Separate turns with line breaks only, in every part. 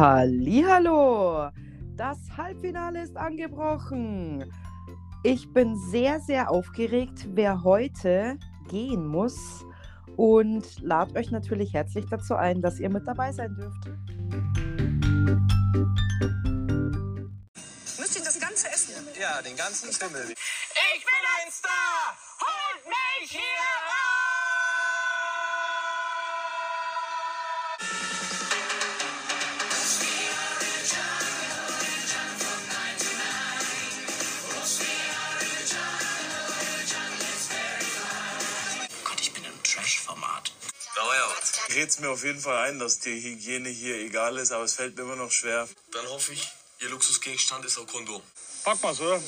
Hallihallo! Das Halbfinale ist angebrochen. Ich bin sehr, sehr aufgeregt, wer heute gehen muss und lade euch natürlich herzlich dazu ein, dass ihr mit dabei sein dürft.
Müsst ihr das Ganze essen?
Ja, den ganzen Schimmel.
Ich bin ein Star! Holt mich hier
red's mir auf jeden Fall ein, dass die Hygiene hier egal ist, aber es fällt mir immer noch schwer.
Dann hoffe ich, Ihr Luxusgegenstand ist auch Kondom.
Pack mal's, oder?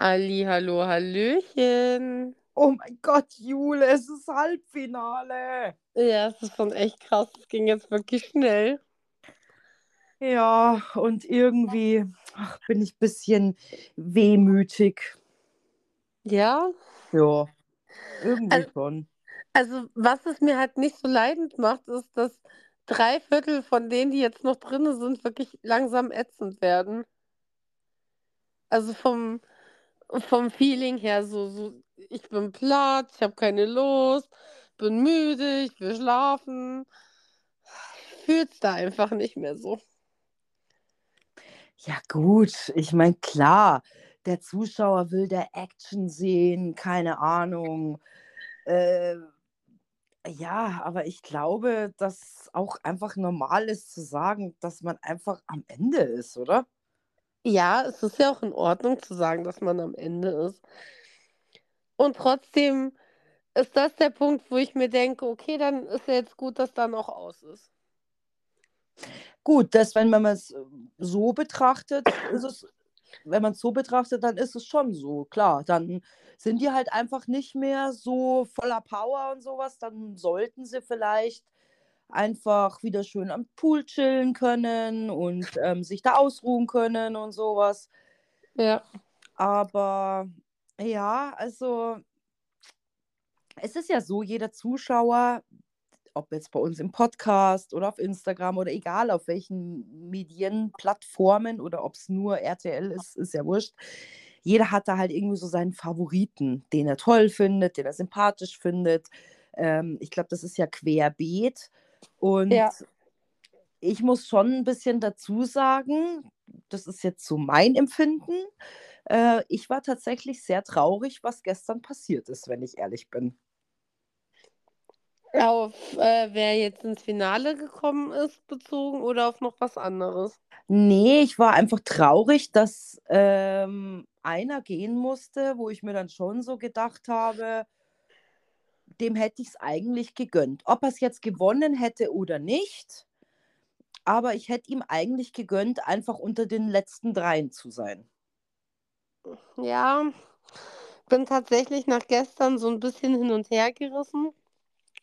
Halli, hallo, hallöchen.
Oh mein Gott, Jule, es ist Halbfinale.
Ja, es ist schon echt krass. Es ging jetzt wirklich schnell.
Ja, und irgendwie ach, bin ich ein bisschen wehmütig.
Ja,
Ja, irgendwie
Also-
schon.
Also was es mir halt nicht so leidend macht, ist, dass drei Viertel von denen, die jetzt noch drin sind, wirklich langsam ätzend werden. Also vom, vom Feeling her, so, so, ich bin platt, ich habe keine Lust, bin müde, ich will schlafen. Fühl's da einfach nicht mehr so.
Ja, gut, ich meine, klar, der Zuschauer will der Action sehen, keine Ahnung. Äh, ja, aber ich glaube, dass auch einfach normal ist zu sagen, dass man einfach am Ende ist, oder?
Ja, es ist ja auch in Ordnung zu sagen, dass man am Ende ist. Und trotzdem ist das der Punkt, wo ich mir denke, okay, dann ist ja jetzt gut, dass dann auch aus ist.
Gut, das, wenn man es äh, so betrachtet, ist es, wenn man es so betrachtet, dann ist es schon so, klar. Dann sind die halt einfach nicht mehr so voller Power und sowas. Dann sollten sie vielleicht einfach wieder schön am Pool chillen können und ähm, sich da ausruhen können und sowas.
Ja.
Aber ja, also es ist ja so, jeder Zuschauer, ob jetzt bei uns im Podcast oder auf Instagram oder egal auf welchen Medienplattformen oder ob es nur RTL ist, ist ja wurscht. Jeder hat da halt irgendwie so seinen Favoriten, den er toll findet, den er sympathisch findet. Ähm, ich glaube, das ist ja querbeet. Und
Ja.
ich muss schon ein bisschen dazu sagen, das ist jetzt so mein Empfinden. Äh, ich war tatsächlich sehr traurig, was gestern passiert ist, wenn ich ehrlich bin.
Auf äh, wer jetzt ins Finale gekommen ist, bezogen oder auf noch was anderes?
Nee, ich war einfach traurig, dass ähm, einer gehen musste, wo ich mir dann schon so gedacht habe, dem hätte ich es eigentlich gegönnt. Ob er es jetzt gewonnen hätte oder nicht, aber ich hätte ihm eigentlich gegönnt, einfach unter den letzten dreien zu sein.
Ja, bin tatsächlich nach gestern so ein bisschen hin und her gerissen.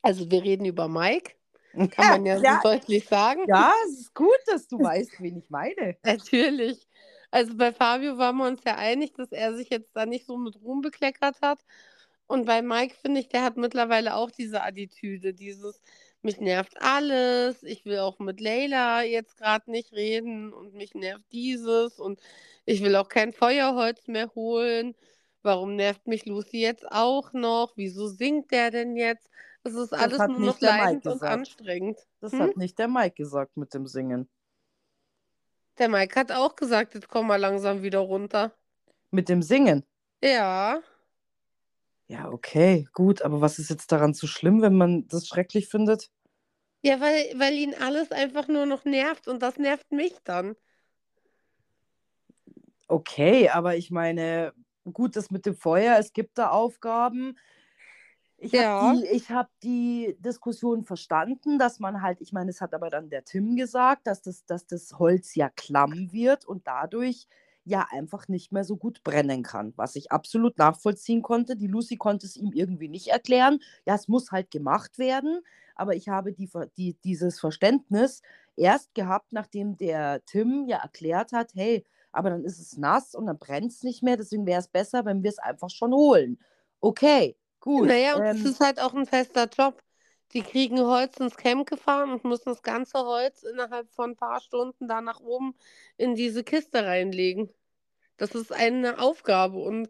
Also wir reden über Mike, kann man ja,
ja,
so deutlich sagen.
ja, es ist gut, dass du weißt, wen ich meine.
Natürlich. Also bei Fabio waren wir uns ja einig, dass er sich jetzt da nicht so mit Ruhm bekleckert hat. Und bei Mike finde ich, der hat mittlerweile auch diese Attitüde, dieses, mich nervt alles, ich will auch mit Leila jetzt gerade nicht reden und mich nervt dieses und ich will auch kein Feuerholz mehr holen. Warum nervt mich Lucy jetzt auch noch? Wieso singt der denn jetzt? Es ist alles nur noch leidend und anstrengend.
Das
Hm?
hat nicht der Mike gesagt mit dem Singen.
Der Mike hat auch gesagt, jetzt komm mal langsam wieder runter.
Mit dem Singen.
Ja.
Ja, okay, gut, aber was ist jetzt daran so schlimm, wenn man das schrecklich findet?
Ja, weil, weil ihn alles einfach nur noch nervt und das nervt mich dann.
Okay, aber ich meine, gut, das mit dem Feuer, es gibt da Aufgaben. Ich
Ja.
habe die, ich hab die Diskussion verstanden, dass man halt, ich meine, es hat aber dann der Tim gesagt, dass das, dass das Holz ja klamm wird und dadurch ja einfach nicht mehr so gut brennen kann, was ich absolut nachvollziehen konnte. Die Lucy konnte es ihm irgendwie nicht erklären. Ja, es muss halt gemacht werden, aber ich habe die, die, dieses Verständnis erst gehabt, nachdem der Tim ja erklärt hat, hey, aber dann ist es nass und dann brennt es nicht mehr, deswegen wäre es besser, wenn wir es einfach schon holen. Okay, gut.
Naja, und
ähm,
es ist halt auch ein fester Job. Die kriegen Holz ins Camp gefahren und müssen das ganze Holz innerhalb von ein paar Stunden da nach oben in diese Kiste reinlegen. Das ist eine Aufgabe und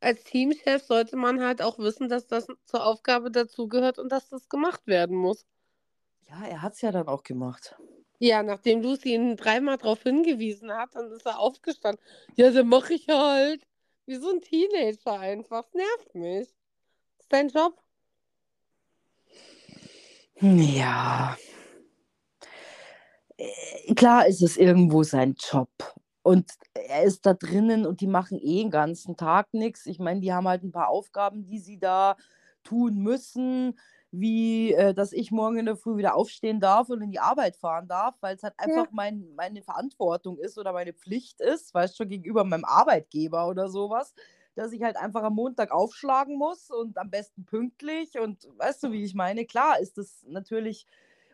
als Teamchef sollte man halt auch wissen, dass das zur Aufgabe dazugehört und dass das gemacht werden muss.
Ja, er hat es ja dann auch gemacht.
Ja, nachdem Lucy ihn dreimal darauf hingewiesen hat, dann ist er aufgestanden. Ja, dann mache ich halt. Wie so ein Teenager einfach. Das nervt mich. Dein Job.
Ja. Äh, Klar ist es irgendwo sein Job. Und er ist da drinnen und die machen eh den ganzen Tag nichts. Ich meine, die haben halt ein paar Aufgaben, die sie da tun müssen, wie äh, dass ich morgen in der Früh wieder aufstehen darf und in die Arbeit fahren darf, weil es halt einfach mein, meine Verantwortung ist oder meine Pflicht ist, weißt du, gegenüber meinem Arbeitgeber oder sowas, dass ich halt einfach am Montag aufschlagen muss und am besten pünktlich und weißt du, wie ich meine? Klar ist das natürlich,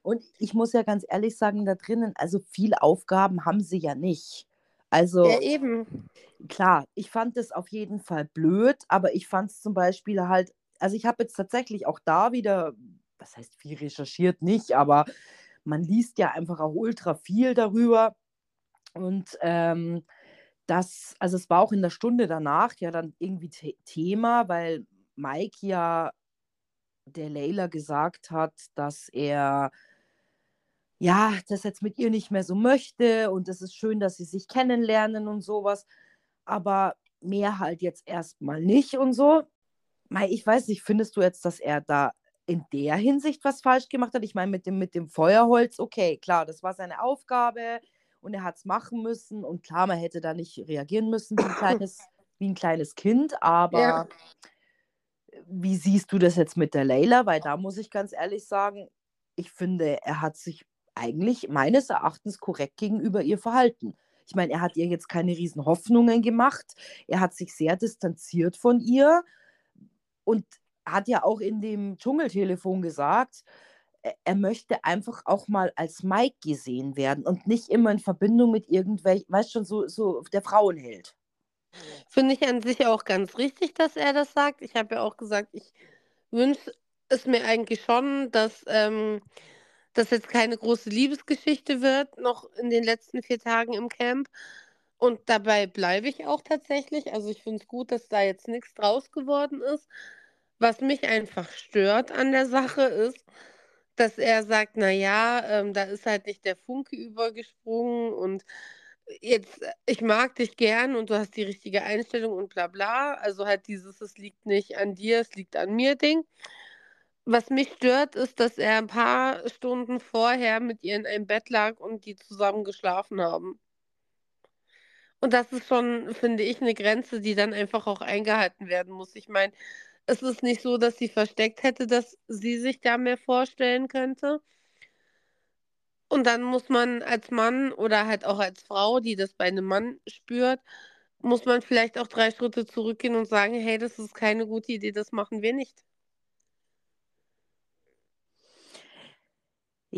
und ich muss ja ganz ehrlich sagen, da drinnen, also viele Aufgaben haben sie ja nicht. Also
Ja, eben.
klar, ich fand es auf jeden Fall blöd, aber ich fand es zum Beispiel halt, also ich habe jetzt tatsächlich auch da wieder, was heißt viel recherchiert, nicht, aber man liest ja einfach auch ultra viel darüber. Und ähm, das, also es war auch in der Stunde danach ja dann irgendwie The Thema, weil Mike ja der Leila gesagt hat, dass er ja, das jetzt mit ihr nicht mehr so möchte und es ist schön, dass sie sich kennenlernen und sowas, aber mehr halt jetzt erstmal nicht und so. Mei, ich weiß nicht, findest du jetzt, dass er da in der Hinsicht was falsch gemacht hat? Ich meine, mit dem, mit dem Feuerholz, okay, klar, das war seine Aufgabe und er hat es machen müssen und klar, man hätte da nicht reagieren müssen wie ein kleines, wie ein kleines Kind, aber
Ja.
wie siehst du das jetzt mit der Leila? Weil da muss ich ganz ehrlich sagen, ich finde, er hat sich eigentlich meines Erachtens korrekt gegenüber ihr verhalten. Ich meine, er hat ihr jetzt keine riesen Hoffnungen gemacht. Er hat sich sehr distanziert von ihr und hat ja auch in dem Dschungeltelefon gesagt, er- er möchte einfach auch mal als Mike gesehen werden und nicht immer in Verbindung mit irgendwelchen, weißt schon, so, so der Frauenheld.
Finde ich an sich auch ganz richtig, dass er das sagt. Ich habe ja auch gesagt, ich wünsche es mir eigentlich schon, dass ähm, das jetzt keine große Liebesgeschichte wird, noch in den letzten vier Tagen im Camp. Und dabei bleibe ich auch tatsächlich. Also ich finde es gut, dass da jetzt nichts draus geworden ist. Was mich einfach stört an der Sache ist, dass er sagt, na ja, ähm, da ist halt nicht der Funke übergesprungen und jetzt, äh, ich mag dich gern und du hast die richtige Einstellung und bla bla. Also halt dieses, es liegt nicht an dir, es liegt an mir Ding. Was mich stört, ist, dass er ein paar Stunden vorher mit ihr in einem Bett lag und die zusammen geschlafen haben. Und das ist schon, finde ich, eine Grenze, die dann einfach auch eingehalten werden muss. Ich meine, es ist nicht so, dass sie versteckt hätte, dass sie sich da mehr vorstellen könnte. Und dann muss man als Mann oder halt auch als Frau, die das bei einem Mann spürt, muss man vielleicht auch drei Schritte zurückgehen und sagen, hey, das ist keine gute Idee, das machen wir nicht.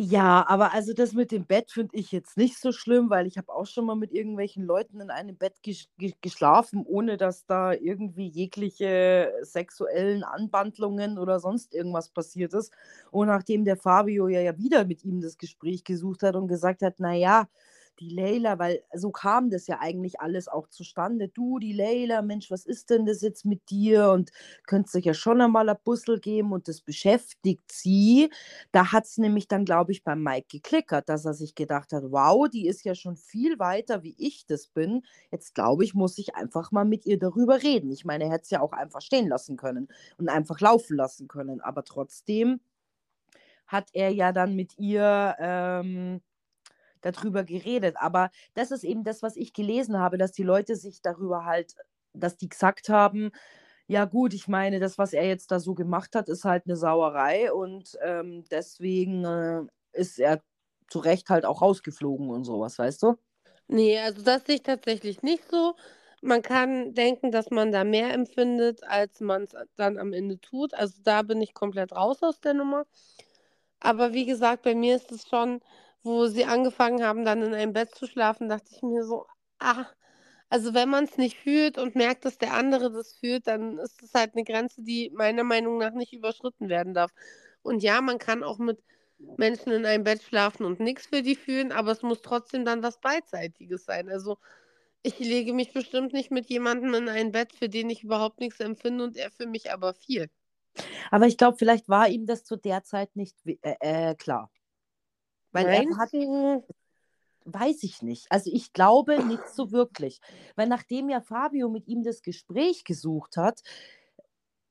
Ja, aber also das mit dem Bett finde ich jetzt nicht so schlimm, weil ich habe auch schon mal mit irgendwelchen Leuten in einem Bett gesch ge geschlafen, ohne dass da irgendwie jegliche sexuellen Anwandlungen oder sonst irgendwas passiert ist. Und nachdem der Fabio ja, ja wieder mit ihm das Gespräch gesucht hat und gesagt hat, na ja, die Leila, weil so kam das ja eigentlich alles auch zustande. Du, die Leila, Mensch, was ist denn das jetzt mit dir? Und könntest euch ja schon einmal ein Bussel geben und das beschäftigt sie. Da hat es nämlich dann, glaube ich, beim Mike geklickert, dass er sich gedacht hat, wow, die ist ja schon viel weiter, wie ich das bin. Jetzt glaube ich, muss ich einfach mal mit ihr darüber reden. Ich meine, er hätte es ja auch einfach stehen lassen können und einfach laufen lassen können. Aber trotzdem hat er ja dann mit ihr ähm, darüber geredet. Aber das ist eben das, was ich gelesen habe, dass die Leute sich darüber halt, dass die gesagt haben, ja gut, ich meine, das, was er jetzt da so gemacht hat, ist halt eine Sauerei und ähm, deswegen äh, ist er zu Recht halt auch rausgeflogen und sowas, weißt du?
Nee, also das sehe ich tatsächlich nicht so. Man kann denken, dass man da mehr empfindet, als man es dann am Ende tut. Also da bin ich komplett raus aus der Nummer. Aber wie gesagt, bei mir ist es schon, wo sie angefangen haben, dann in einem Bett zu schlafen, dachte ich mir so, ah, also wenn man es nicht fühlt und merkt, dass der andere das fühlt, dann ist es halt eine Grenze, die meiner Meinung nach nicht überschritten werden darf. Und ja, man kann auch mit Menschen in einem Bett schlafen und nichts für die fühlen, aber es muss trotzdem dann was Beidseitiges sein. Also ich lege mich bestimmt nicht mit jemandem in ein Bett, für den ich überhaupt nichts empfinde und er für mich aber viel.
Aber ich glaube, vielleicht war ihm das zu der Zeit nicht äh, äh, klar. Weil er
Meinst
hat, weiß ich nicht. Also ich glaube nicht so wirklich. Weil nachdem ja Fabio mit ihm das Gespräch gesucht hat,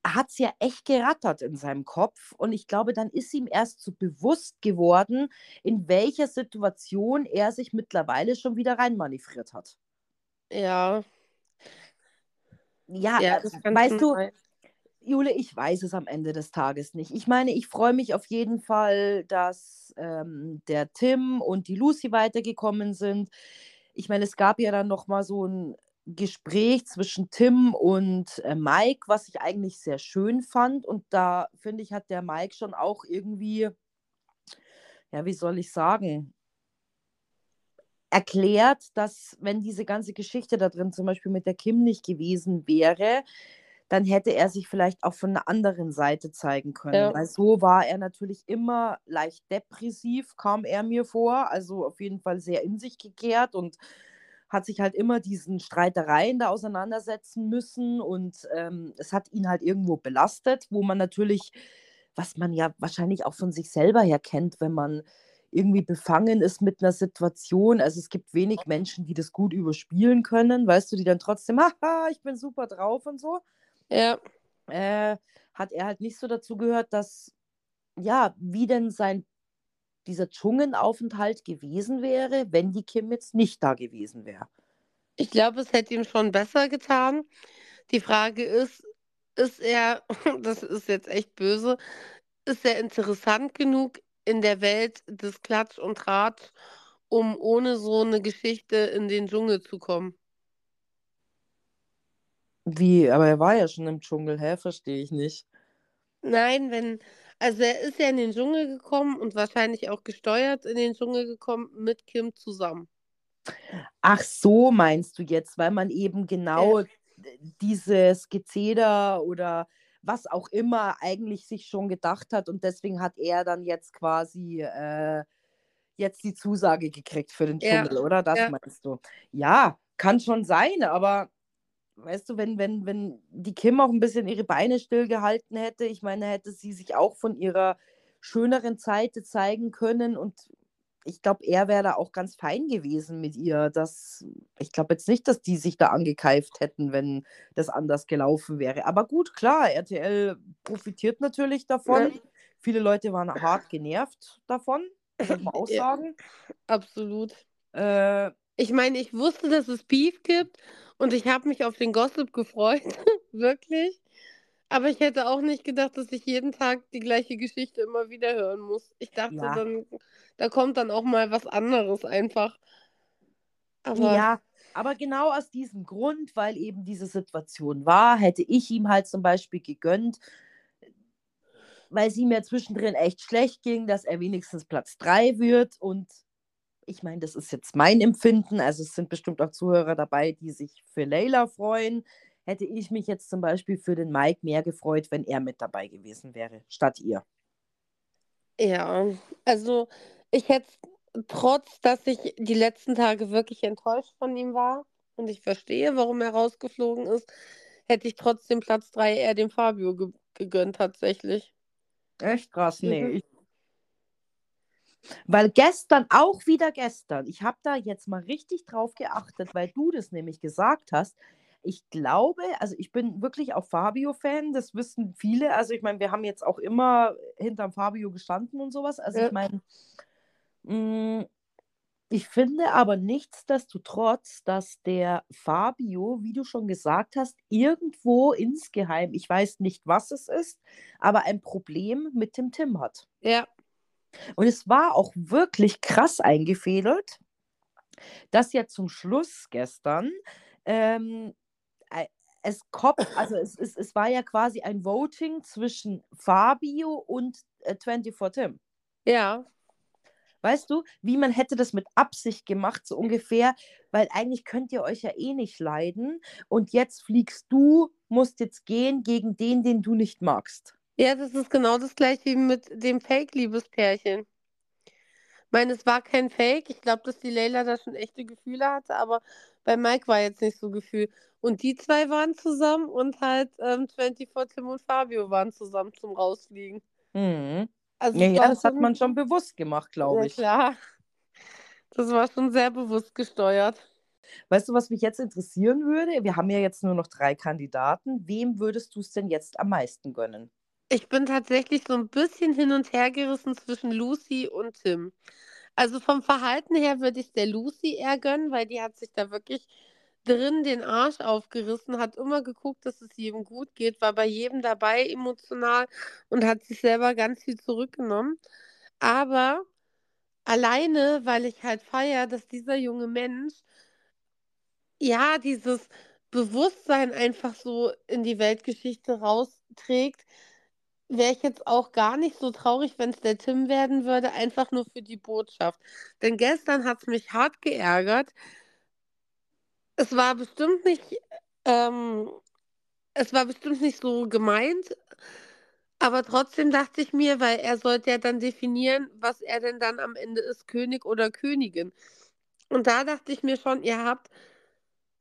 hat es ja echt gerattert in seinem Kopf. Und ich glaube, dann ist ihm erst so bewusst geworden, in welcher Situation er sich mittlerweile schon wieder reinmanövriert hat.
Ja,
Ja,
ja, kann
weißt du,
sein.
Jule, ich weiß es am Ende des Tages nicht. Ich meine, ich freue mich auf jeden Fall, dass ähm, der Tim und die Lucy weitergekommen sind. Ich meine, es gab ja dann noch mal so ein Gespräch zwischen Tim und äh, Mike, was ich eigentlich sehr schön fand. Und da finde ich, hat der Mike schon auch irgendwie, ja, wie soll ich sagen, erklärt, dass wenn diese ganze Geschichte da drin zum Beispiel mit der Kim nicht gewesen wäre, dann hätte er sich vielleicht auch von einer anderen Seite zeigen können.
Ja.
Weil so war er natürlich immer leicht depressiv, kam er mir vor. Also auf jeden Fall sehr in sich gekehrt und hat sich halt immer diesen Streitereien da auseinandersetzen müssen. Und ähm, es hat ihn halt irgendwo belastet, wo man natürlich, was man ja wahrscheinlich auch von sich selber her kennt, wenn man irgendwie befangen ist mit einer Situation. Also es gibt wenig Menschen, die das gut überspielen können, weißt du, die dann trotzdem, haha, ich bin super drauf und so
Ja,
äh, hat er halt nicht so dazu gehört, dass, ja, wie denn sein, dieser Dschungelaufenthalt gewesen wäre, wenn die Kim jetzt nicht da gewesen wäre.
ich glaube, es hätte ihm schon besser getan. Die Frage ist, ist er, das ist jetzt echt böse, ist er interessant genug in der Welt des Klatsch und Tratsch, um ohne so eine Geschichte in den Dschungel zu kommen?
Wie, aber er war ja schon im Dschungel, hä? Verstehe ich nicht.
Nein, wenn, also er ist ja in den Dschungel gekommen und wahrscheinlich auch gesteuert in den Dschungel gekommen mit Kim zusammen.
Ach so, meinst du jetzt, weil man eben genau dieses Gezeder oder was auch immer eigentlich sich schon gedacht hat und deswegen hat er dann jetzt quasi äh, jetzt die Zusage gekriegt für den
Ja,
Dschungel, oder? Das
ja.
meinst du? Ja, kann schon sein, aber weißt du, wenn, wenn, wenn die Kim auch ein bisschen ihre Beine stillgehalten hätte, ich meine, hätte sie sich auch von ihrer schöneren Seite zeigen können und ich glaube, er wäre da auch ganz fein gewesen mit ihr. Das, ich glaube jetzt nicht, dass die sich da angekeift hätten, wenn das anders gelaufen wäre. Aber gut, klar, RTL profitiert natürlich davon.
Ja.
Viele Leute waren hart genervt davon, muss man auch
Ja.
sagen.
Absolut.
Äh,
Ich meine, ich wusste, dass es Beef gibt und ich habe mich auf den Gossip gefreut, wirklich. Aber ich hätte auch nicht gedacht, dass ich jeden Tag die gleiche Geschichte immer wieder hören muss. Ich dachte
Ja.
dann, da kommt dann auch mal was anderes einfach. Aber
Ja, aber genau aus diesem Grund, weil eben diese Situation war, hätte ich ihm halt zum Beispiel gegönnt, weil es ihm ja zwischendrin echt schlecht ging, dass er wenigstens Platz 3 wird. Und ich meine, das ist jetzt mein Empfinden. Also es sind bestimmt auch Zuhörer dabei, die sich für Leila freuen. Hätte ich mich jetzt zum Beispiel für den Mike mehr gefreut, wenn er mit dabei gewesen wäre, statt ihr.
ja, also ich hätte, trotz dass ich die letzten Tage wirklich enttäuscht von ihm war und ich verstehe, warum er rausgeflogen ist, hätte ich trotzdem Platz 3 eher dem Fabio ge gegönnt tatsächlich.
Echt krass, nee.
Mhm.
Ich, weil gestern, auch wieder gestern, ich habe da jetzt mal richtig drauf geachtet, weil du das nämlich gesagt hast. Ich glaube, also ich bin wirklich auch Fabio-Fan, das wissen viele. Also ich meine, wir haben jetzt auch immer hinterm Fabio gestanden und sowas. Also
Ja.
ich meine, mh, ich finde aber nichtsdestotrotz, dass der Fabio, wie du schon gesagt hast, irgendwo insgeheim, ich weiß nicht, was es ist, aber ein Problem mit dem Tim hat.
Ja,
Und es war auch wirklich krass eingefädelt, dass ja zum Schluss gestern ähm, äh, es kommt, also es, es, es war ja quasi ein Voting zwischen Fabio und äh, 24 Tim.
ja,
Weißt du, wie man hätte das mit Absicht gemacht, so ungefähr, weil eigentlich könnt ihr euch ja eh nicht leiden und jetzt fliegst du, musst jetzt gehen gegen den, den du nicht magst.
Ja, das ist genau das gleiche wie mit dem Fake-Liebespärchen. Ich meine, es war kein Fake. Ich glaube, dass die Leila da schon echte Gefühle hatte, aber bei Mike war jetzt nicht so Gefühl. Und die zwei waren zusammen und halt ähm, 24 Tim und Fabio waren zusammen zum Rausfliegen.
Mhm.
Also
Ja, ja, das hat man schon bewusst gemacht, glaube
Ja,
ich.
klar. Das war schon sehr bewusst gesteuert.
Weißt du, was mich jetzt interessieren würde? Wir haben ja jetzt nur noch drei Kandidaten. Wem würdest du es denn jetzt am meisten gönnen?
Ich bin tatsächlich so ein bisschen hin und her gerissen zwischen Lucy und Tim. Also vom Verhalten her würde ich der Lucy eher gönnen, weil die hat sich da wirklich drin den Arsch aufgerissen, hat immer geguckt, dass es jedem gut geht, war bei jedem dabei emotional und hat sich selber ganz viel zurückgenommen. Aber alleine, weil ich halt feiere, dass dieser junge Mensch ja dieses Bewusstsein einfach so in die Weltgeschichte rausträgt, wäre ich jetzt auch gar nicht so traurig, wenn es der Tim werden würde, einfach nur für die Botschaft. Denn gestern hat es mich hart geärgert. Es war bestimmt nicht, ähm, es war bestimmt nicht so gemeint, aber trotzdem dachte ich mir, weil er sollte ja dann definieren, was er denn dann am Ende ist, König oder Königin. Und da dachte ich mir schon, ihr habt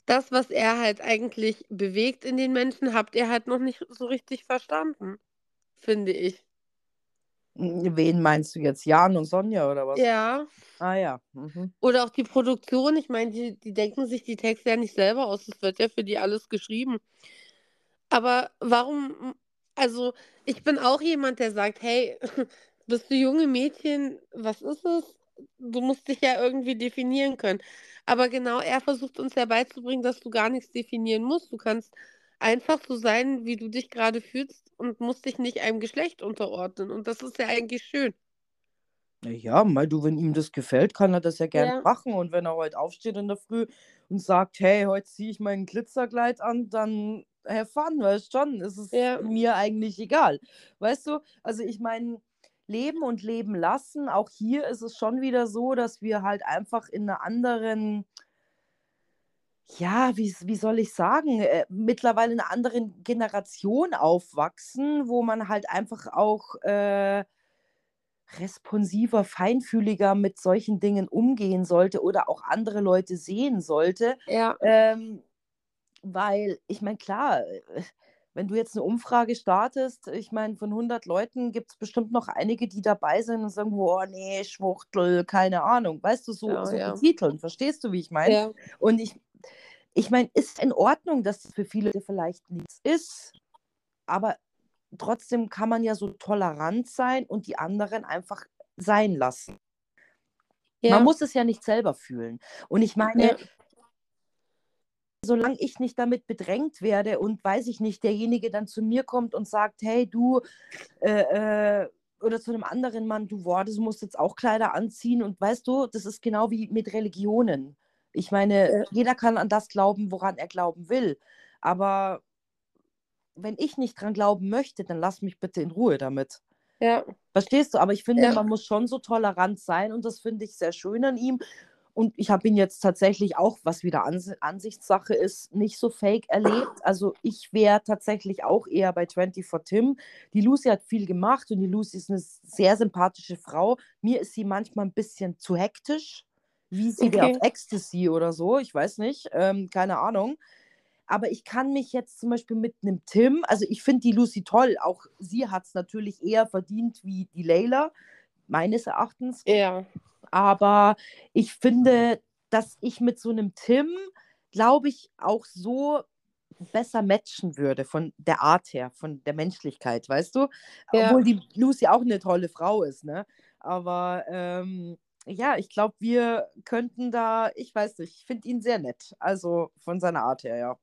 das, was er halt eigentlich bewegt in den Menschen, habt ihr halt noch nicht so richtig verstanden, finde ich.
Wen meinst du jetzt? Jan und Sonja oder was?
Ja.
Ah ja. Mhm.
Oder auch die Produktion. Ich meine, die, die denken sich die Texte ja nicht selber aus. Es wird ja für die alles geschrieben. Aber warum, also ich bin auch jemand, der sagt, hey, bist du junge Mädchen, was ist es? Du musst dich ja irgendwie definieren können. Aber genau er versucht uns ja beizubringen, dass du gar nichts definieren musst. Du kannst einfach so sein, wie du dich gerade fühlst und musst dich nicht einem Geschlecht unterordnen. Und das ist ja eigentlich schön.
Ja, mal du, wenn ihm das gefällt, kann er das ja gerne
Ja.
machen. Und wenn er heute aufsteht in der Früh und sagt, hey, heute ziehe ich mein Glitzerkleid an, dann have fun, weißt schon, es ist
Ja.
mir eigentlich egal. Weißt du, also ich meine, leben und leben lassen, auch hier ist es schon wieder so, dass wir halt einfach in einer anderen, ja, wie, wie soll ich sagen, äh, mittlerweile in einer anderen Generation aufwachsen, wo man halt einfach auch äh, responsiver, feinfühliger mit solchen Dingen umgehen sollte oder auch andere Leute sehen sollte.
Ja,
Ähm, weil, ich meine, klar, äh, wenn du jetzt eine Umfrage startest, ich meine, von 100 Leuten gibt es bestimmt noch einige, die dabei sind und sagen, oh nee, Schwuchtel, keine Ahnung. Weißt du, so,
Ja,
so
ja.
betiteln, verstehst du, wie ich meine?
ja,
Und ich, ich meine, ist in Ordnung, dass es für viele vielleicht nichts ist, aber trotzdem kann man ja so tolerant sein und die anderen einfach sein lassen.
ja.
Man muss es ja nicht selber fühlen. Und ich meine,
Ja.
solange ich nicht damit bedrängt werde und weiß ich nicht, derjenige dann zu mir kommt und sagt, hey du, äh, äh, oder zu einem anderen Mann, du boah, du musst jetzt auch Kleider anziehen und weißt du, das ist genau wie mit Religionen. Ich meine, jeder kann an das glauben, woran er glauben will. Aber wenn ich nicht dran glauben möchte, dann lass mich bitte in Ruhe damit.
ja.
Verstehst du? Aber ich finde,
Ja.
man muss schon so tolerant sein und das finde ich sehr schön an ihm. Und ich habe ihn jetzt tatsächlich auch, was wieder Ans Ansichtssache ist, nicht so fake erlebt. Also ich wäre tatsächlich auch eher bei 24 Tim. Die Lucy hat viel gemacht und die Lucy ist eine sehr sympathische Frau. Mir ist sie manchmal ein bisschen zu hektisch, wie sie
Okay.
auf Ecstasy oder so. Ich weiß nicht, ähm, keine Ahnung. Aber ich kann mich jetzt zum Beispiel mit einem Tim, also ich finde die Lucy toll, auch sie hat es natürlich eher verdient wie die Layla, meines Erachtens.
Ja.
Aber ich finde, dass ich mit so einem Tim, glaube ich, auch so besser matchen würde von der Art her, von der Menschlichkeit, weißt du?
Ja.
Obwohl die Lucy auch eine tolle Frau ist, ne? Aber ähm, ja, ich glaube, wir könnten da, ich weiß nicht, ich finde ihn sehr nett. Also von seiner Art her, ja.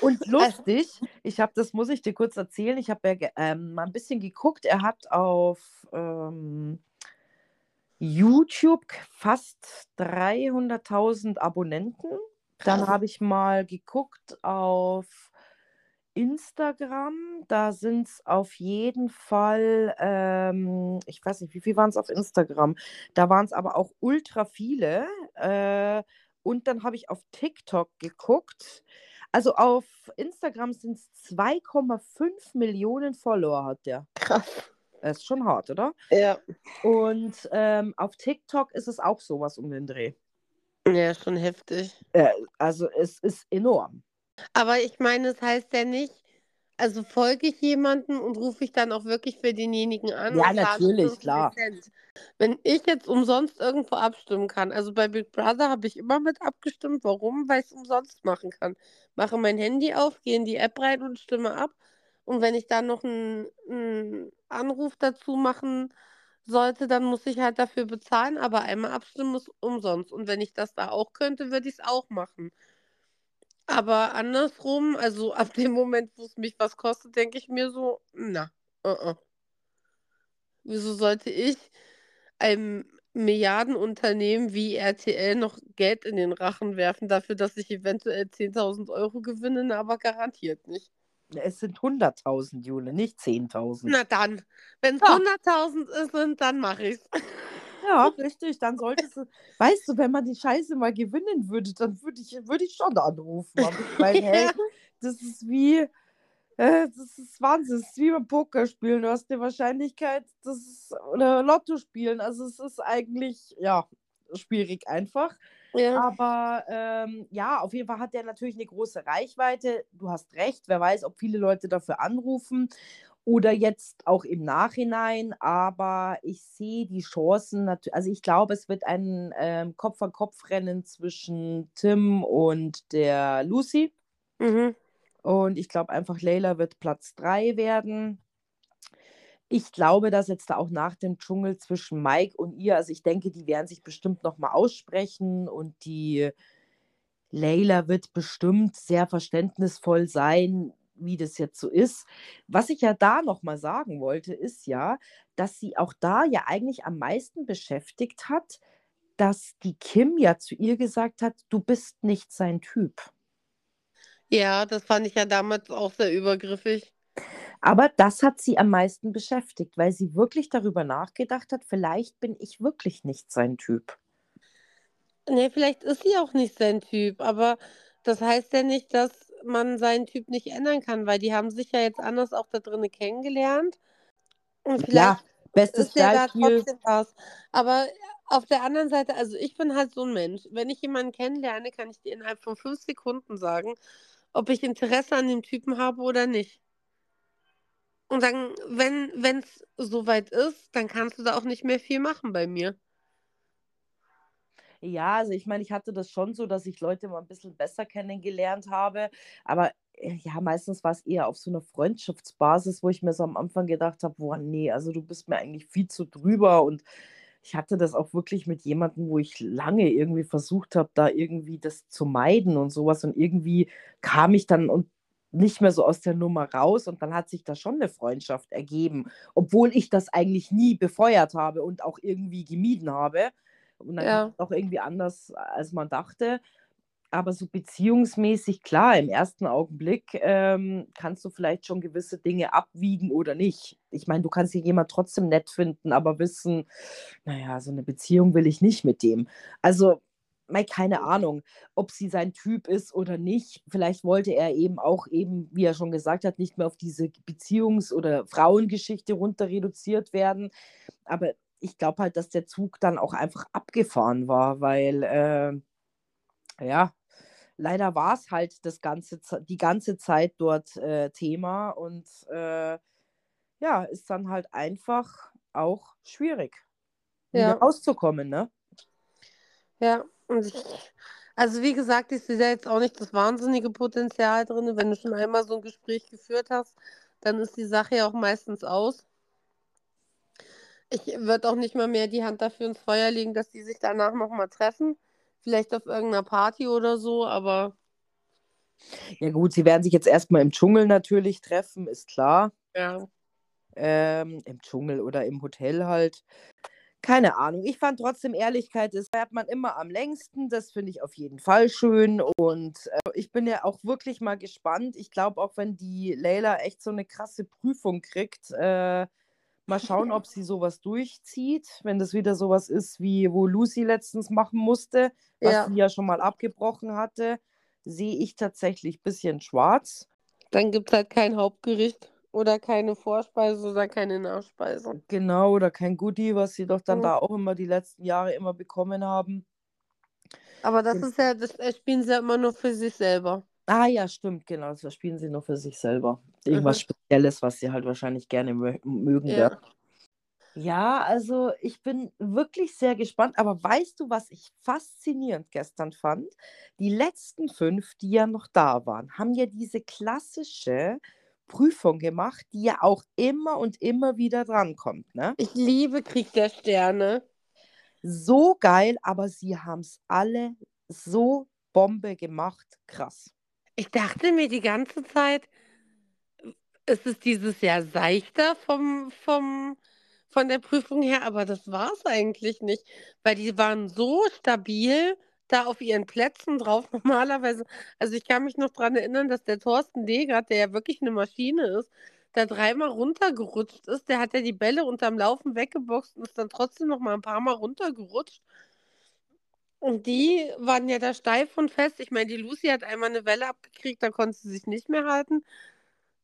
Und lustig, ich habe, das muss ich dir kurz erzählen, ich habe ja ähm, mal ein bisschen geguckt, er hat auf ähm, YouTube fast 300.000 Abonnenten. Dann habe ich mal geguckt auf Instagram, da sind es auf jeden Fall, ähm, ich weiß nicht, wie viel waren es auf Instagram? Da waren es aber auch ultra viele. Äh, und dann habe ich auf TikTok geguckt. Also auf Instagram sind es 2,5 Millionen Follower hat der.
Krass.
Das ist schon hart, oder?
Ja.
Und ähm, auf TikTok ist es auch sowas um den Dreh.
Ja, schon heftig.
Äh, also es ist enorm.
Aber ich meine, es heißt ja nicht, also folge ich jemanden und rufe ich dann auch wirklich für denjenigen an.
Ja, natürlich,
50
klar.
Wenn ich jetzt umsonst irgendwo abstimmen kann, also bei Big Brother habe ich immer mit abgestimmt. Warum? Weil ich es umsonst machen kann. Mache mein Handy auf, gehe in die App rein und stimme ab. Und wenn ich dann noch einen, einen Anruf dazu machen sollte, dann muss ich halt dafür bezahlen. Aber einmal abstimmen ist umsonst. Und wenn ich das da auch könnte, würde ich es auch machen. Aber andersrum, also ab dem Moment, wo es mich was kostet, denke ich mir so, na, uh -uh. Wieso sollte ich einem Milliardenunternehmen wie RTL noch Geld in den Rachen werfen dafür, dass ich eventuell 10.000 Euro gewinne, aber garantiert nicht.
Es sind 100.000, Jule, nicht 10.000.
Na dann, wenn es
Ja.
100.000 ist, sind, dann mache ich es.
Ja, richtig. Dann solltest du, weißt du, wenn man die Scheiße mal gewinnen würde, dann würde ich, würde ich schon anrufen. Ich meine, hey, das ist wie, äh, das ist Wahnsinn. Das ist wie beim Poker spielen. Du hast die Wahrscheinlichkeit, das ist, oder Lotto spielen. Also es ist eigentlich, ja, schwierig einfach.
Ja.
Aber ähm, ja, auf jeden Fall hat der natürlich eine große Reichweite. Du hast recht, wer weiß, ob viele Leute dafür anrufen oder jetzt auch im Nachhinein. Aber ich sehe die Chancen, nat- also ich glaube, es wird ein ähm, Kopf-an-Kopf-Rennen zwischen Tim und der Lucy.
Mhm.
Und ich glaube einfach, Leila wird Platz 3 werden. Ich glaube, dass jetzt da auch nach dem Dschungel zwischen Mike und ihr, also ich denke, die werden sich bestimmt nochmal aussprechen und die Leila wird bestimmt sehr verständnisvoll sein, wie das jetzt so ist. Was ich ja da nochmal sagen wollte, ist ja, dass sie auch da ja eigentlich am meisten beschäftigt hat, dass die Kim ja zu ihr gesagt hat, du bist nicht sein Typ.
Ja, das fand ich ja damals auch sehr übergriffig.
Aber das hat sie am meisten beschäftigt, weil sie wirklich darüber nachgedacht hat, vielleicht bin ich wirklich nicht sein Typ.
Nee, vielleicht ist sie auch nicht sein Typ, aber das heißt ja nicht, dass man seinen Typ nicht ändern kann, weil die haben sich ja jetzt anders auch da drinnen kennengelernt. Und vielleicht
Ja, bestes
ist ja da
Beispiel.
trotzdem was. Aber auf der anderen Seite, also ich bin halt so ein Mensch. Wenn ich jemanden kennenlerne, kann ich dir innerhalb von fünf Sekunden sagen, ob ich Interesse an dem Typen habe oder nicht. Und dann, wenn es soweit ist, dann kannst du da auch nicht mehr viel machen bei mir.
Ja, also ich meine, ich hatte das schon so, dass ich Leute mal ein bisschen besser kennengelernt habe. Aber äh, ja, meistens war es eher auf so einer Freundschaftsbasis, wo ich mir so am Anfang gedacht habe, boah, nee, also du bist mir eigentlich viel zu drüber. Und ich hatte das auch wirklich mit jemandem, wo ich lange irgendwie versucht habe, da irgendwie das zu meiden und sowas. Und irgendwie kam ich dann und nicht mehr so aus der Nummer raus. Und dann hat sich da schon eine Freundschaft ergeben, obwohl ich das eigentlich nie befeuert habe und auch irgendwie gemieden habe. Und dann
Ja.
auch irgendwie anders, als man dachte. Aber so beziehungsmäßig, klar, im ersten Augenblick ähm, kannst du vielleicht schon gewisse Dinge abwiegen oder nicht. Ich meine, du kannst hier jemand trotzdem nett finden, aber wissen, naja, so eine Beziehung will ich nicht mit dem. Also, mal keine Ahnung, ob sie sein Typ ist oder nicht. Vielleicht wollte er eben auch eben, wie er schon gesagt hat, nicht mehr auf diese Beziehungs- oder Frauengeschichte runter reduziert werden. Aber ich glaube halt, dass der Zug dann auch einfach abgefahren war, weil äh, ja, leider war es halt das ganze, Ze- die ganze Zeit dort äh, Thema und äh, ja, ist dann halt einfach auch schwierig,
Ja.
rauszukommen, ne?
Ja, und ich, also wie gesagt, ich sehe da jetzt auch nicht das wahnsinnige Potenzial drin. Wenn du schon einmal so ein Gespräch geführt hast, dann ist die Sache ja auch meistens aus. Ich würde auch nicht mal mehr die Hand dafür ins Feuer legen, dass die sich danach nochmal treffen. Vielleicht auf irgendeiner Party oder so, aber
Ja gut, sie werden sich jetzt erstmal im Dschungel natürlich treffen, ist klar.
ja.
Ähm, Im Dschungel oder im Hotel halt. Keine Ahnung. Ich fand trotzdem, Ehrlichkeit ist, fährt man immer am längsten. Das finde ich auf jeden Fall schön. Und äh, ich bin ja auch wirklich mal gespannt. Ich glaube, auch wenn die Leila echt so eine krasse Prüfung kriegt, äh, mal schauen, ob sie sowas durchzieht. Wenn das wieder sowas ist, wie wo Lucy letztens machen musste, was
Ja.
sie ja schon mal abgebrochen hatte. sehe ich tatsächlich ein bisschen schwarz.
Dann gibt es halt kein Hauptgericht oder keine Vorspeise oder keine Nachspeise.
Genau, oder kein Goodie, was sie doch dann
Mhm.
da auch immer die letzten Jahre immer bekommen haben.
Aber das ist ja, das äh, spielen sie ja immer nur für sich selber.
Ah ja, stimmt, genau. Das spielen sie nur für sich selber. Irgendwas
Mhm.
Spezielles, was sie halt wahrscheinlich gerne mö mögen
Ja.
werden. Ja, also ich bin wirklich sehr gespannt. Aber weißt du, was ich faszinierend gestern fand? Die letzten fünf, die ja noch da waren, haben ja diese klassische Prüfung gemacht, die ja auch immer und immer wieder drankommt. Ne?
Ich liebe Krieg der Sterne.
So geil, aber sie haben es alle so Bombe gemacht. Krass.
Ich dachte mir die ganze Zeit, es ist dieses Jahr seichter vom, vom, von der Prüfung her, aber das war es eigentlich nicht, weil die waren so stabil da auf ihren Plätzen drauf. Normalerweise, also ich kann mich noch daran erinnern, dass der Thorsten Legert, der ja wirklich eine Maschine ist, da dreimal runtergerutscht ist. Der hat ja die Bälle unterm Laufen weggeboxt und ist dann trotzdem noch mal ein paar Mal runtergerutscht. Und die waren ja da steif und fest. Ich meine, die Lucy hat einmal eine Welle abgekriegt, da konnte sie sich nicht mehr halten.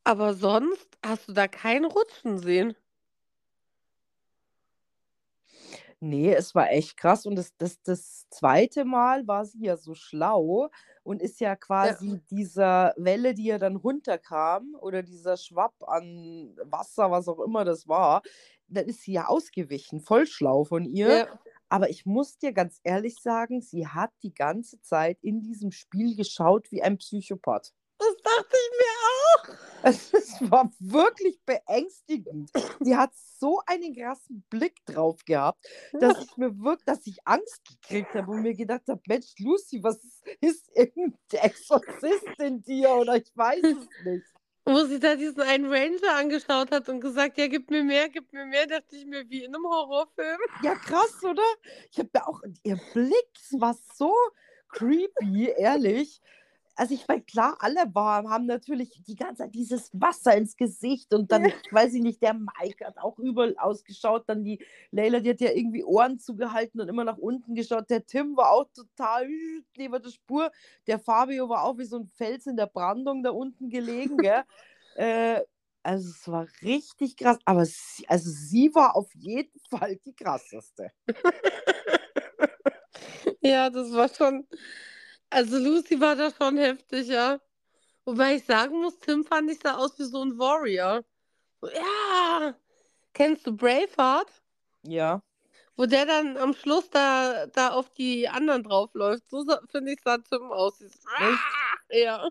Aber sonst hast du da kein Rutschen sehen.
Nee, es war echt krass. Und das, das, das zweite Mal war sie ja so schlau und ist ja quasi dieser Welle, die ja dann runterkam, oder dieser Schwapp an Wasser, was auch immer das war, dann ist sie ja ausgewichen. Voll schlau von ihr.
Ja.
Aber ich muss dir ganz ehrlich sagen, sie hat die ganze Zeit in diesem Spiel geschaut wie ein Psychopath.
Das dachte ich.
Es war wirklich beängstigend. Sie hat so einen krassen Blick drauf gehabt, dass ich mir wirklich, dass ich Angst gekriegt habe und mir gedacht habe, Mensch, Lucy, was ist irgendein Exorzist in dir oder ich weiß es nicht.
Wo sie da diesen einen Ranger angeschaut hat und gesagt, ja, gib mir mehr, gib mir mehr, dachte ich mir, wie in einem Horrorfilm.
Ja, krass, oder? Ich habe mir auch, ihr Blick war so creepy, ehrlich. Also ich meine, klar, alle waren, haben natürlich die ganze Zeit dieses Wasser ins Gesicht und dann,
Ja.
ich weiß ich nicht, der Mike hat auch übel ausgeschaut, dann die Leila, die hat ja irgendwie Ohren zugehalten und immer nach unten geschaut. Der Tim war auch total neben der Spur. Der Fabio war auch wie so ein Fels in der Brandung da unten gelegen, gell? äh, also es war richtig krass, aber sie, also sie war auf jeden Fall die krasseste.
Ja, das war schon. Also Lucy war da schon heftig, ja. Wobei ich sagen muss, Tim fand ich sah aus wie so ein Warrior. So, Ja. Kennst du Braveheart?
Ja.
Wo der dann am Schluss da, da auf die anderen draufläuft. So finde ich, sah Tim aus. Dieses- Ja.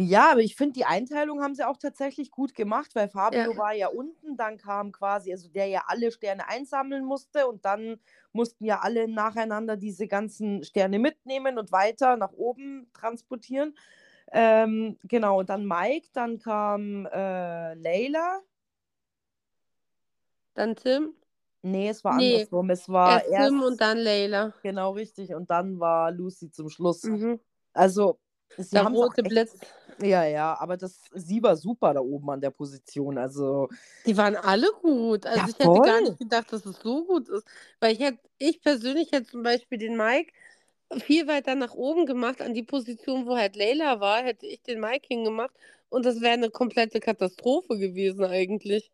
Ja, aber ich finde, die Einteilung haben sie auch tatsächlich gut gemacht, weil Fabio
Ja.
war ja unten, dann kam quasi, also der ja alle Sterne einsammeln musste und dann mussten ja alle nacheinander diese ganzen Sterne mitnehmen und weiter nach oben transportieren. Ähm, genau, und dann Mike, dann kam äh, Layla.
Dann Tim.
Nee, es war
Nee,
andersrum. Es war
Erst
erst,
Tim und dann Layla.
genau richtig, und dann war Lucy zum Schluss.
Mhm.
Also, sie
Der rote
echt,
Blitz.
Ja, ja, aber das, sie war super da oben an der Position. Also,
Die waren alle gut. Also
Ja,
ich hätte gar
voll.
nicht gedacht, dass es so gut ist. Weil ich hätte, ich persönlich hätte zum Beispiel den Mike viel weiter nach oben gemacht, an die Position, wo halt Layla war, hätte ich den Mike hingemacht und das wäre eine komplette Katastrophe gewesen eigentlich.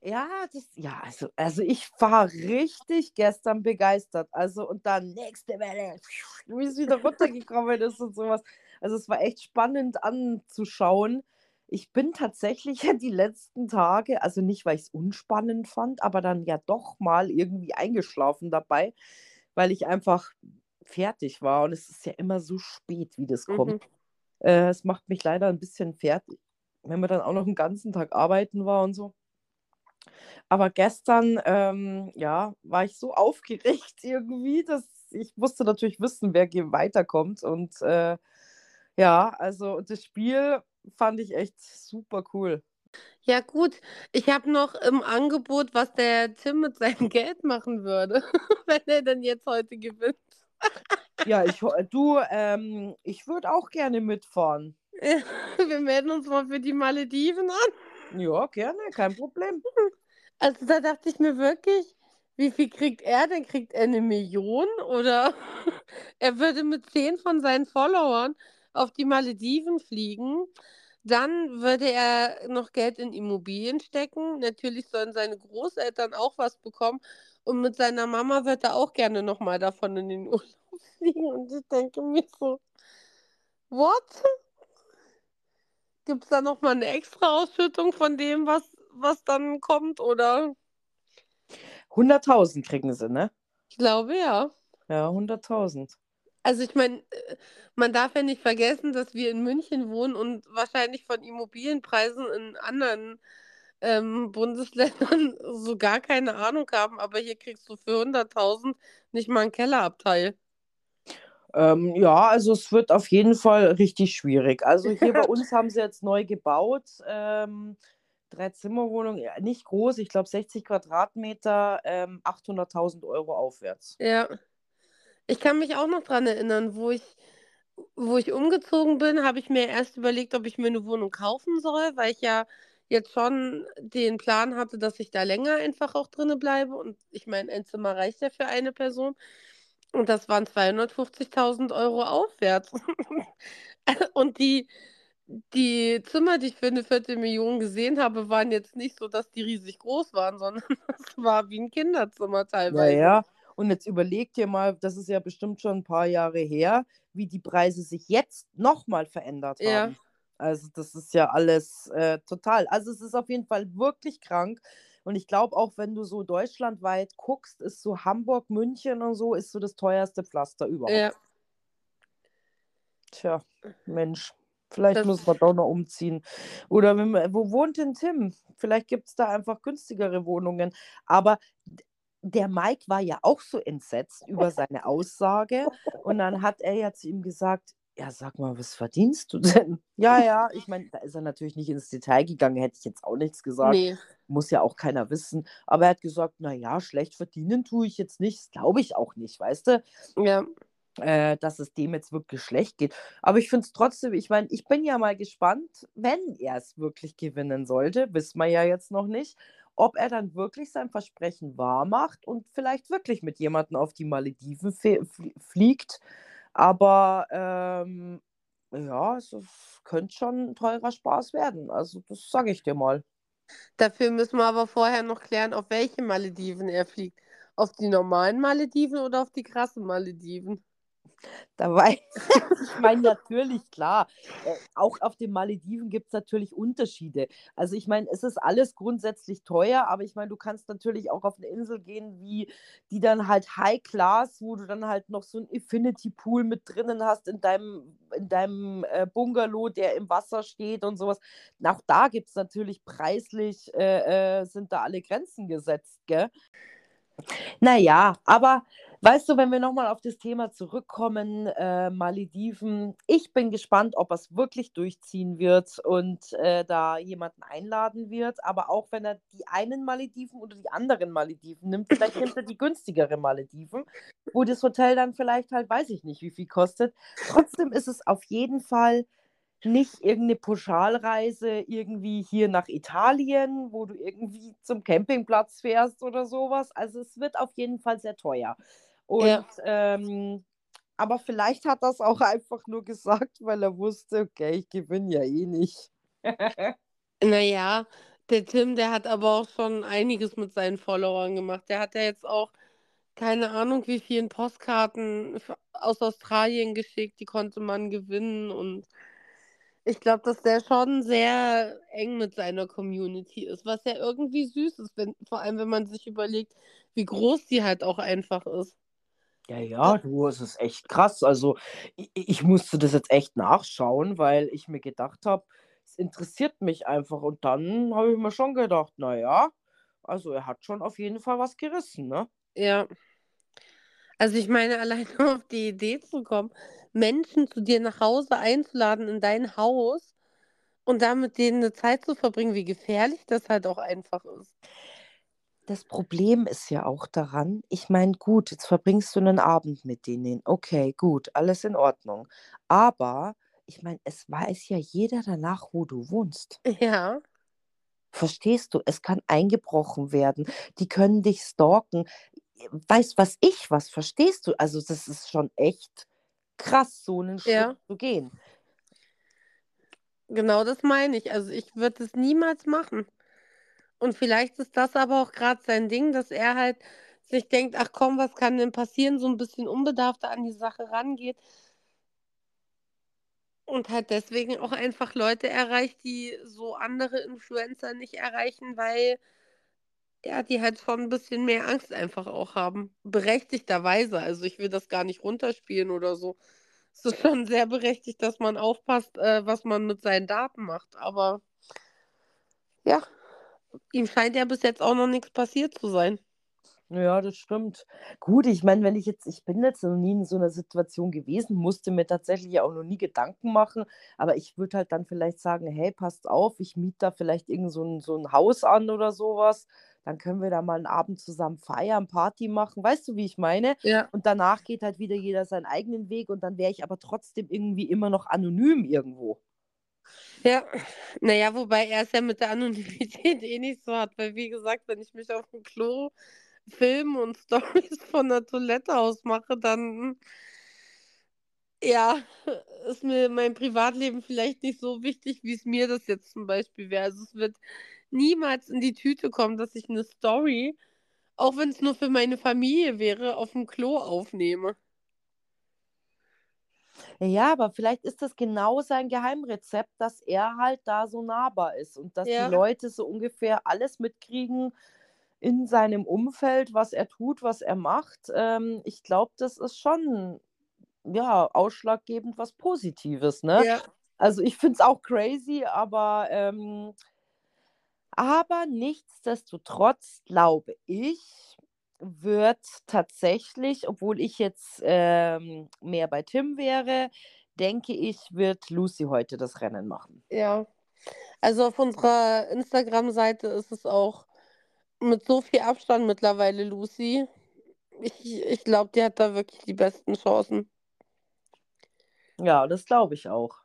Ja, das, ja, also, also ich war richtig gestern begeistert. Also, und dann nächste Welle, wie es wieder runtergekommen ist und sowas. Also, es war echt spannend anzuschauen. Ich bin tatsächlich ja die letzten Tage, also nicht, weil ich es unspannend fand, aber dann ja doch mal irgendwie eingeschlafen dabei, weil ich einfach fertig war. Und es ist ja immer so spät, wie das kommt.
Mhm.
Äh, es macht mich leider ein bisschen fertig, wenn man dann auch noch einen ganzen Tag arbeiten war und so. Aber gestern, ähm, ja, war ich so aufgeregt irgendwie, dass ich musste natürlich wissen, wer weiterkommt. Und äh, ja, also das Spiel fand ich echt super cool.
Ja gut, ich habe noch im Angebot, was der Tim mit seinem Geld machen würde, wenn er denn jetzt heute gewinnt.
Ja, ich, ho- du, ähm, ich würde auch gerne mitfahren.
Wir melden uns mal für die Malediven an.
Ja, gerne, kein Problem.
Also da dachte ich mir wirklich, wie viel kriegt er denn? Kriegt er eine Million? Oder er würde mit zehn von seinen Followern auf die Malediven fliegen. Dann würde er noch Geld in Immobilien stecken. Natürlich sollen seine Großeltern auch was bekommen. Und mit seiner Mama wird er auch gerne nochmal davon in den Urlaub fliegen. Und ich denke mir so, what? Gibt es da nochmal eine extra Ausschüttung von dem, was, was dann kommt? Oder?
100.000 kriegen sie, ne?
Ich glaube ja.
Ja, 100.000.
Also ich meine, äh, man darf ja nicht vergessen, dass wir in München wohnen und wahrscheinlich von Immobilienpreisen in anderen ähm, Bundesländern so gar keine Ahnung haben, aber hier kriegst du für 100.000 nicht mal ein Kellerabteil.
Ähm, ja, also es wird auf jeden Fall richtig schwierig. Also hier bei uns haben sie jetzt neu gebaut. Ähm, drei Zimmerwohnung, ja, nicht groß, ich glaube 60 Quadratmeter, ähm, 800.000 Euro aufwärts.
Ja. Ich kann mich auch noch dran erinnern, wo ich, wo ich umgezogen bin, habe ich mir erst überlegt, ob ich mir eine Wohnung kaufen soll, weil ich ja jetzt schon den Plan hatte, dass ich da länger einfach auch drinne bleibe. Und ich meine, ein Zimmer reicht ja für eine Person. Und das waren 250.000 Euro aufwärts. Und die, die Zimmer, die ich für eine Viertelmillion gesehen habe, waren jetzt nicht so, dass die riesig groß waren, sondern es war wie ein Kinderzimmer teilweise.
ja. Und jetzt überleg dir mal, das ist ja bestimmt schon ein paar Jahre her, wie die Preise sich jetzt nochmal verändert
Ja.
haben. Also das ist ja alles äh, total. Also es ist auf jeden Fall wirklich krank. Und ich glaube auch, wenn du so deutschlandweit guckst, ist so Hamburg, München und so, ist so das teuerste Pflaster überhaupt.
Ja,
Tja, Mensch, vielleicht
das,
muss man doch noch umziehen. Oder wenn wo wohnt denn Tim? Vielleicht gibt es da einfach günstigere Wohnungen. Aber der Mike war ja auch so entsetzt über seine Aussage. Und dann hat er ja zu ihm gesagt, ja, sag mal, was verdienst du denn? Ja, ja, ich meine, da ist er natürlich nicht ins Detail gegangen, hätte ich jetzt auch nichts gesagt.
nee,
Muss ja auch keiner wissen. Aber er hat gesagt, na ja, schlecht verdienen tue ich jetzt nicht. Das glaube ich auch nicht, weißt du?
ja,
äh, dass es dem jetzt wirklich schlecht geht. Aber ich finde es trotzdem, ich meine, ich bin ja mal gespannt, wenn er es wirklich gewinnen sollte, wissen wir ja jetzt noch nicht, ob er dann wirklich sein Versprechen wahr macht und vielleicht wirklich mit jemandem auf die Malediven fliegt. Aber ähm, ja, es, es könnte schon ein teurer Spaß werden. Also das sage ich dir mal.
Dafür müssen wir aber vorher noch klären, auf welche Malediven er fliegt. Auf die normalen Malediven oder auf die krassen Malediven?
Dabei, ich meine natürlich, klar, äh, auch auf den Malediven gibt es natürlich Unterschiede. Also ich meine, es ist alles grundsätzlich teuer, aber ich meine, du kannst natürlich auch auf eine Insel gehen, wie die dann halt High Class, wo du dann halt noch so ein Infinity Pool mit drinnen hast in deinem, in deinem äh, Bungalow, der im Wasser steht und sowas. Auch da gibt es natürlich preislich, äh, äh, sind da alle Grenzen gesetzt, gell? Naja, aber weißt du, wenn wir nochmal auf das Thema zurückkommen, äh, Malediven, ich bin gespannt, ob er es wirklich durchziehen wird und äh, da jemanden einladen wird. Aber auch wenn er die einen Malediven oder die anderen Malediven nimmt, vielleicht nimmt er die günstigere Malediven, wo das Hotel dann vielleicht halt, weiß ich nicht, wie viel kostet. Trotzdem ist es auf jeden Fall nicht irgendeine Pauschalreise irgendwie hier nach Italien, wo du irgendwie zum Campingplatz fährst oder sowas. Also es wird auf jeden Fall sehr teuer. Und
Ja.
ähm, aber vielleicht hat das auch einfach nur gesagt, weil er wusste, okay, ich gewinne ja eh nicht.
Naja, der Tim, der hat aber auch schon einiges mit seinen Followern gemacht. Der hat ja jetzt auch keine Ahnung, wie vielen Postkarten aus Australien geschickt, die konnte man gewinnen. Und ich glaube, dass der schon sehr eng mit seiner Community ist, was ja irgendwie süß ist, wenn, vor allem wenn man sich überlegt, wie groß die halt auch einfach ist.
Ja, ja, du, es ist echt krass. Also ich, ich musste das jetzt echt nachschauen, weil ich mir gedacht habe, es interessiert mich einfach. Und dann habe ich mir schon gedacht, naja, also er hat schon auf jeden Fall was gerissen, ne?
Ja. Also ich meine, allein auf die Idee zu kommen, Menschen zu dir nach Hause einzuladen in dein Haus und da mit denen eine Zeit zu verbringen, wie gefährlich das halt auch einfach ist.
Das Problem ist ja auch daran, ich meine, gut, jetzt verbringst du einen Abend mit denen. Okay, gut, alles in Ordnung. Aber ich meine, es weiß ja jeder danach, wo du wohnst.
Ja,
Verstehst du? Es kann eingebrochen werden. Die können dich stalken. Weißt was ich was? Verstehst du? Also das ist schon echt krass, so einen Schritt
ja.
zu gehen.
Genau das meine ich. Also ich würde es niemals machen. Und vielleicht ist das aber auch gerade sein Ding, dass er halt sich denkt, ach komm, was kann denn passieren, so ein bisschen unbedarfter an die Sache rangeht. Und halt deswegen auch einfach Leute erreicht, die so andere Influencer nicht erreichen, weil ja, die halt schon ein bisschen mehr Angst einfach auch haben. Berechtigterweise. Also ich will das gar nicht runterspielen oder so. Es ist schon sehr berechtigt, dass man aufpasst, äh, was man mit seinen Daten macht. Aber ja, ihm scheint ja bis jetzt auch noch nichts passiert zu sein.
Ja, das stimmt. Gut, ich meine, wenn ich jetzt, ich bin jetzt noch nie in so einer Situation gewesen, musste mir tatsächlich auch noch nie Gedanken machen, aber ich würde halt dann vielleicht sagen, hey, passt auf, ich miete da vielleicht irgend so ein, so ein Haus an oder sowas, dann können wir da mal einen Abend zusammen feiern, Party machen, weißt du, wie ich meine?
Ja.
Und danach geht halt wieder jeder seinen eigenen Weg und dann wäre ich aber trotzdem irgendwie immer noch anonym irgendwo.
Ja, naja, wobei er es ja mit der Anonymität eh nicht so hat, weil wie gesagt, wenn ich mich auf dem Klo filme und Stories von der Toilette aus mache, dann ja, ist mir mein Privatleben vielleicht nicht so wichtig, wie es mir das jetzt zum Beispiel wäre. Also es wird niemals in die Tüte kommen, dass ich eine Story, auch wenn es nur für meine Familie wäre, auf dem Klo aufnehme.
Ja, aber vielleicht ist das genau sein Geheimrezept, dass er halt da so nahbar ist und dass
Ja.
die Leute so ungefähr alles mitkriegen in seinem Umfeld, was er tut, was er macht. Ähm, ich glaube, das ist schon ja ausschlaggebend was Positives, ne?
Ja.
Also ich finde es auch crazy, aber ähm, aber nichtsdestotrotz glaube ich, wird tatsächlich, obwohl ich jetzt ähm, mehr bei Tim wäre, denke ich, wird Lucy heute das Rennen machen.
Ja. Also auf unserer Instagram-Seite ist es auch mit so viel Abstand mittlerweile Lucy. Ich, ich glaube, die hat da wirklich die besten Chancen.
Ja, das glaube ich auch.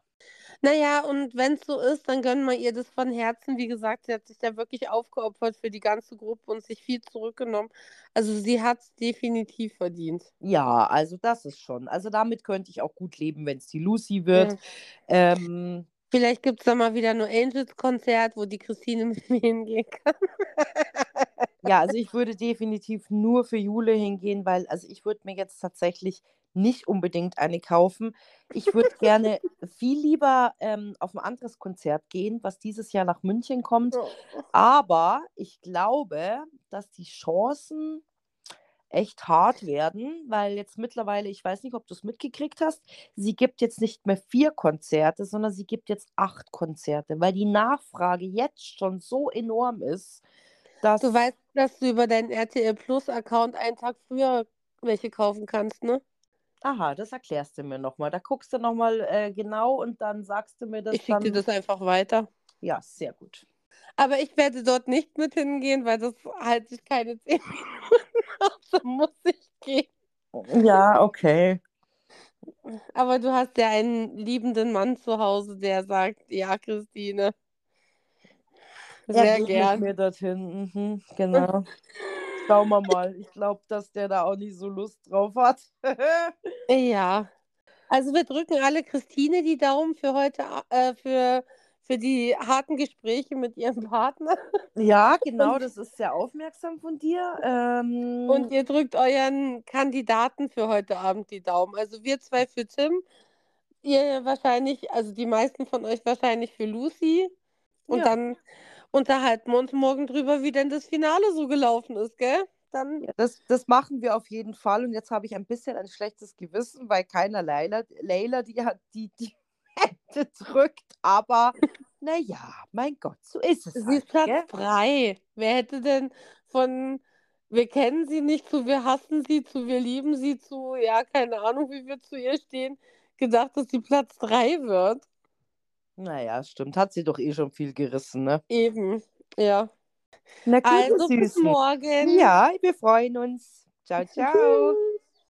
Naja, und wenn es so ist, dann gönnen wir ihr das von Herzen. Wie gesagt, sie hat sich da wirklich aufgeopfert für die ganze Gruppe und sich viel zurückgenommen. Also sie hat es definitiv verdient.
Ja, also das ist schon. Also damit könnte ich auch gut leben, wenn es die Lucy wird.
Ja.
Ähm,
Vielleicht gibt es dann mal wieder nur Angels-Konzert, wo die Christine mit mir hingehen kann.
Ja, also ich würde definitiv nur für Jule hingehen, weil also ich würde mir jetzt tatsächlich nicht unbedingt eine kaufen. Ich würde gerne viel lieber ähm, auf ein anderes Konzert gehen, was dieses Jahr nach München kommt.
Oh.
Aber ich glaube, dass die Chancen echt hart werden, weil jetzt mittlerweile, ich weiß nicht, ob du es mitgekriegt hast, sie gibt jetzt nicht mehr vier Konzerte, sondern sie gibt jetzt acht Konzerte, weil die Nachfrage jetzt schon so enorm ist, dass.
Du weißt, dass du über deinen RTL Plus-Account einen Tag früher welche kaufen kannst, ne?
Aha, das erklärst du mir nochmal. Da guckst du nochmal äh, genau und dann sagst du mir das
Ich schicke dir das einfach weiter.
Ja, sehr gut.
Aber ich werde dort nicht mit hingehen, weil das halte ich keine zehn Minuten aus. Da muss ich gehen.
Ja, okay.
Aber du hast ja einen liebenden Mann zu Hause, der sagt, ja, Christine. Sehr
mit
gern.
mir dorthin. Mhm, genau. Schauen wir mal. Ich glaube, dass der da auch nicht so Lust drauf hat.
Ja. Also wir drücken alle Christine die Daumen für heute, äh, für, für die harten Gespräche mit ihrem Partner.
ja, genau, das ist sehr aufmerksam von dir. Ähm,
Und ihr drückt euren Kandidaten für heute Abend die Daumen. Also wir zwei für Tim, ihr wahrscheinlich, also die meisten von euch wahrscheinlich für Lucy. Und
Ja.
dann unterhalten wir uns morgen drüber, wie denn das Finale so gelaufen ist, gell? Dann,
Ja, das, das machen wir auf jeden Fall. Und jetzt habe ich ein bisschen ein schlechtes Gewissen, weil keiner Leila, Leila die hat die, die Hände drückt. Aber naja, mein Gott, so ist es.
sie
Halt,
ist Platz
gell?
drei. Wer hätte denn von wir kennen sie nicht zu wir hassen sie zu wir lieben sie zu, ja, keine Ahnung, wie wir zu ihr stehen, gedacht, dass sie Platz drei wird?
Naja, stimmt. Hat sie doch eh schon viel gerissen, ne?
Eben, ja.
Na
Also bis morgen.
Ja, wir freuen uns. Ciao, ciao.